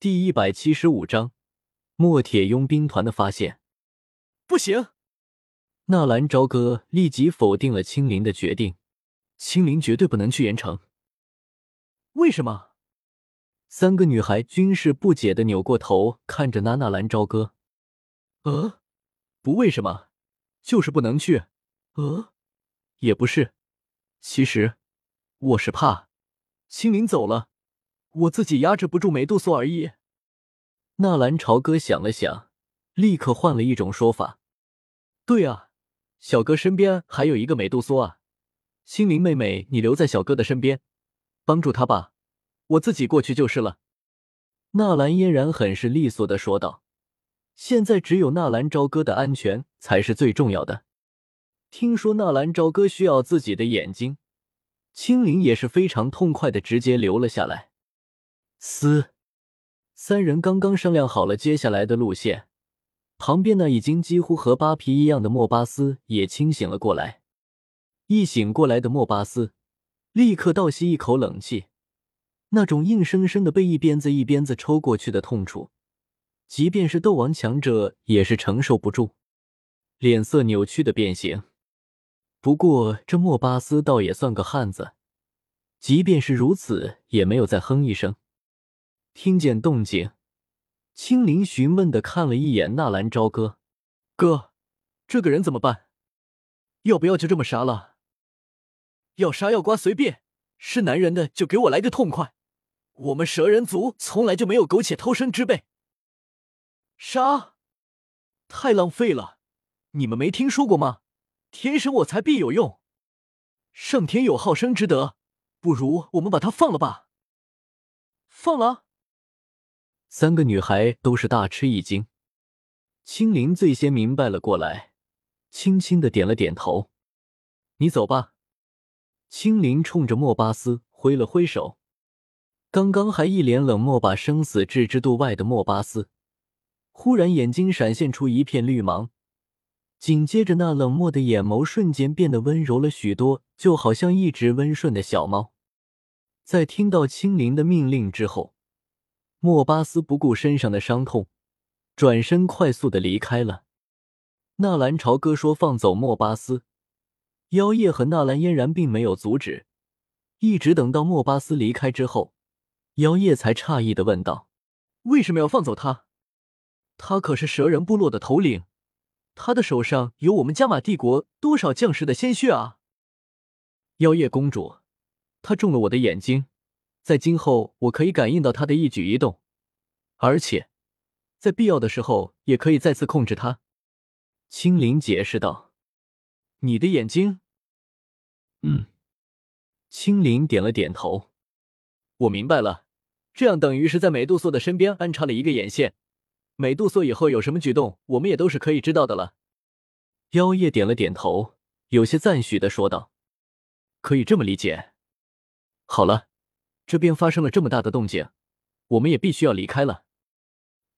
第一百七十五章，墨铁佣兵团的发现。不行！纳兰朝歌立即否定了青灵的决定，青灵绝对不能去盐城。为什么？三个女孩均是不解的扭过头看着那纳兰朝歌。呃，不为什么，就是不能去。呃，也不是，其实我是怕青灵走了。我自己压制不住美杜莎而已。纳兰朝歌想了想，立刻换了一种说法：“对啊，小哥身边还有一个美杜莎啊，青灵妹妹，你留在小哥的身边，帮助他吧，我自己过去就是了。”纳兰嫣然很是利索的说道：“现在只有纳兰朝歌的安全才是最重要的。听说纳兰朝歌需要自己的眼睛，青灵也是非常痛快的直接留了下来。”嘶！三人刚刚商量好了接下来的路线，旁边那已经几乎和扒皮一样的莫巴斯也清醒了过来。一醒过来的莫巴斯立刻倒吸一口冷气，那种硬生生的被一鞭子一鞭子抽过去的痛楚，即便是斗王强者也是承受不住，脸色扭曲的变形。不过这莫巴斯倒也算个汉子，即便是如此，也没有再哼一声。听见动静，青灵询问的看了一眼纳兰朝歌：“哥，这个人怎么办？要不要就这么杀了？要杀要剐随便，是男人的就给我来个痛快。我们蛇人族从来就没有苟且偷生之辈。杀？太浪费了！你们没听说过吗？天生我材必有用，上天有好生之德，不如我们把他放了吧。放了。”三个女孩都是大吃一惊，青灵最先明白了过来，轻轻的点了点头：“你走吧。”青灵冲着莫巴斯挥了挥手。刚刚还一脸冷漠把生死置之度外的莫巴斯，忽然眼睛闪现出一片绿芒，紧接着那冷漠的眼眸瞬间变得温柔了许多，就好像一只温顺的小猫。在听到青灵的命令之后。莫巴斯不顾身上的伤痛，转身快速的离开了。纳兰朝歌说：“放走莫巴斯。”妖夜和纳兰嫣然并没有阻止，一直等到莫巴斯离开之后，妖夜才诧异的问道：“为什么要放走他？他可是蛇人部落的头领，他的手上有我们加玛帝国多少将士的鲜血啊！”妖夜公主，他中了我的眼睛。在今后，我可以感应到他的一举一动，而且在必要的时候也可以再次控制他。”青灵解释道。“你的眼睛？”“嗯。”青灵点了点头。“我明白了，这样等于是在美杜莎的身边安插了一个眼线，美杜莎以后有什么举动，我们也都是可以知道的了。”妖夜点了点头，有些赞许的说道：“可以这么理解。好了。”这边发生了这么大的动静，我们也必须要离开了。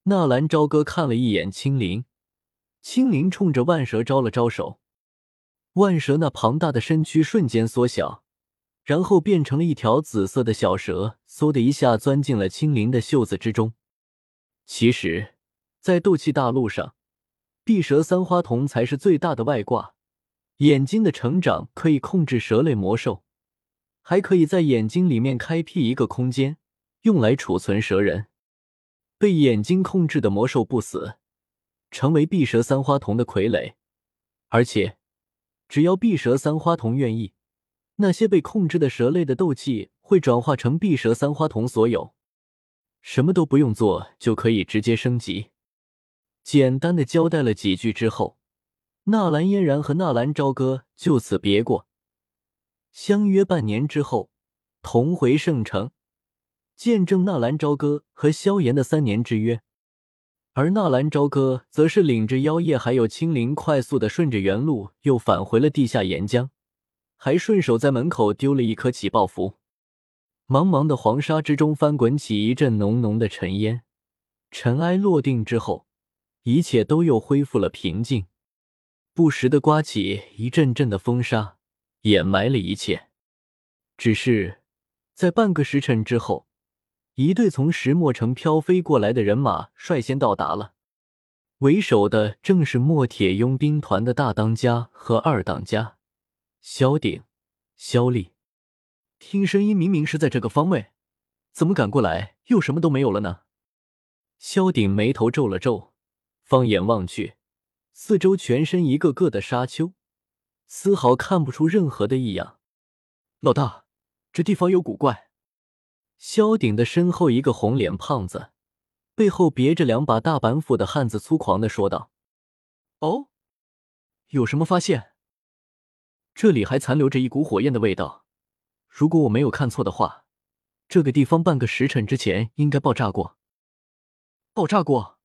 纳兰朝歌看了一眼青灵，青灵冲着万蛇招了招手，万蛇那庞大的身躯瞬间缩小，然后变成了一条紫色的小蛇，嗖的一下钻进了青灵的袖子之中。其实，在斗气大陆上，碧蛇三花瞳才是最大的外挂，眼睛的成长可以控制蛇类魔兽。还可以在眼睛里面开辟一个空间，用来储存蛇人。被眼睛控制的魔兽不死，成为碧蛇三花瞳的傀儡。而且，只要碧蛇三花瞳愿意，那些被控制的蛇类的斗气会转化成碧蛇三花瞳所有，什么都不用做就可以直接升级。简单的交代了几句之后，纳兰嫣然和纳兰朝歌就此别过。相约半年之后，同回圣城，见证纳兰朝歌和萧炎的三年之约。而纳兰朝歌则是领着妖夜还有青灵，快速的顺着原路又返回了地下岩浆，还顺手在门口丢了一颗起爆符。茫茫的黄沙之中翻滚起一阵浓浓的尘烟，尘埃落定之后，一切都又恢复了平静，不时的刮起一阵阵的风沙。掩埋了一切，只是在半个时辰之后，一队从石墨城飘飞过来的人马率先到达了。为首的正是墨铁佣兵团的大当家和二当家萧鼎、萧立。听声音明明是在这个方位，怎么赶过来又什么都没有了呢？萧鼎眉头皱了皱，放眼望去，四周全身一个个的沙丘，丝毫看不出任何的异样。老大，这地方有古怪。萧鼎的身后，一个红脸胖子。背后别着两把大板斧的汉子粗狂的说道：“哦，有什么发现？这里还残留着一股火焰的味道。如果我没有看错的话，这个地方半个时辰之前应该爆炸过。爆炸过？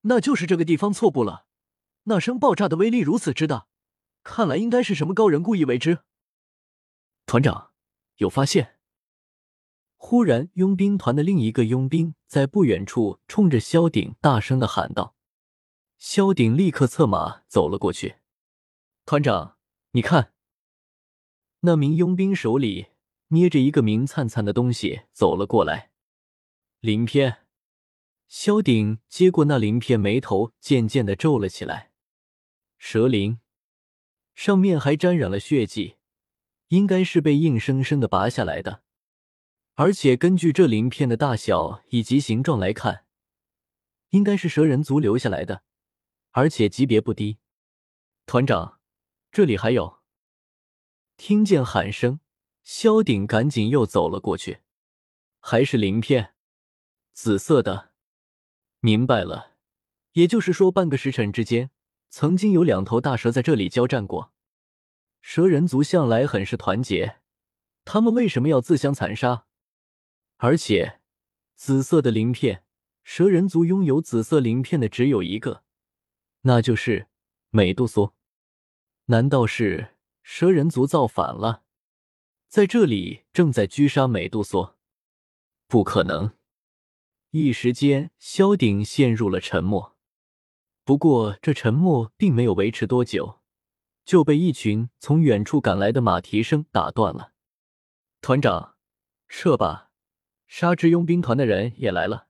那就是这个地方错布了。那声爆炸的威力如此之大，看来应该是什么高人故意为之。团长，有发现？”忽然，佣兵团的另一个佣兵在不远处冲着萧鼎大声的喊道：“萧鼎，立刻策马走了过去。团长，你看，那名佣兵手里捏着一个明灿灿的东西走了过来。鳞片。萧鼎接过那鳞片，眉头渐渐的皱了起来。蛇鳞，上面还沾染了血迹，应该是被硬生生的拔下来的。而且根据这鳞片的大小以及形状来看，应该是蛇人族留下来的，而且级别不低。团长，这里还有。听见喊声，萧鼎赶紧又走了过去，还是鳞片，紫色的。明白了，也就是说，半个时辰之间，曾经有两头大蛇在这里交战过。蛇人族向来很是团结，他们为什么要自相残杀？而且，紫色的鳞片，蛇人族拥有紫色鳞片的只有一个，那就是美杜莎。难道是蛇人族造反了，在这里正在狙杀美杜莎？不可能！一时间，萧鼎陷入了沉默。不过，这沉默并没有维持多久，就被一群从远处赶来的马蹄声打断了。团长，撤吧。沙之佣兵团的人也来了。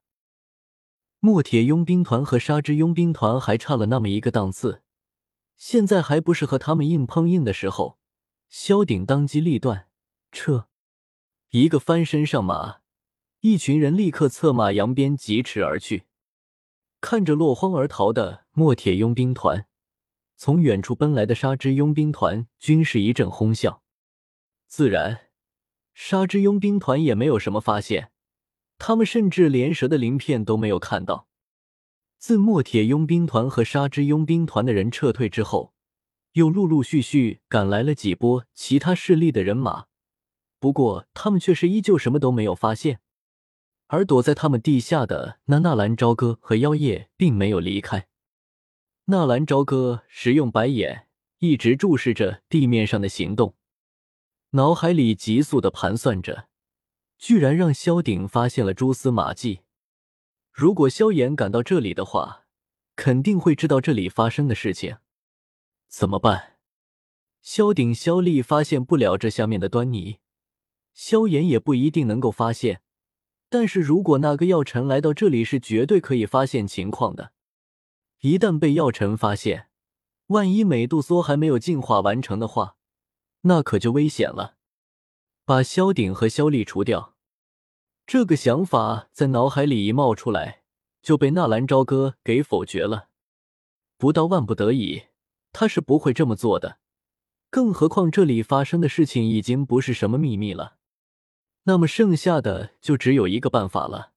墨铁佣兵团和沙之佣兵团还差了那么一个档次，现在还不是和他们硬碰硬的时候。萧鼎当机立断，撤！一个翻身上马，一群人立刻策马扬鞭疾驰而去。看着落荒而逃的墨铁佣兵团，从远处奔来的沙之佣兵团均是一阵哄笑。自然，沙之佣兵团也没有什么发现。他们甚至连蛇的鳞片都没有看到。自墨铁佣兵团和沙之佣兵团的人撤退之后，又陆陆续续赶来了几波其他势力的人马。不过，他们却是依旧什么都没有发现。而躲在他们地下的那纳兰朝歌和妖夜并没有离开。纳兰朝歌使用白眼，一直注视着地面上的行动，脑海里急速的盘算着。居然让萧鼎发现了蛛丝马迹。如果萧炎赶到这里的话，肯定会知道这里发生的事情。怎么办？萧鼎、萧厉发现不了这下面的端倪，萧炎也不一定能够发现。但是如果那个药尘来到这里，是绝对可以发现情况的。一旦被药尘发现，万一美杜莎还没有进化完成的话，那可就危险了。把萧鼎和萧厉除掉。这个想法在脑海里一冒出来，就被纳兰朝歌给否决了。不到万不得已，他是不会这么做的。更何况这里发生的事情已经不是什么秘密了。那么剩下的就只有一个办法了。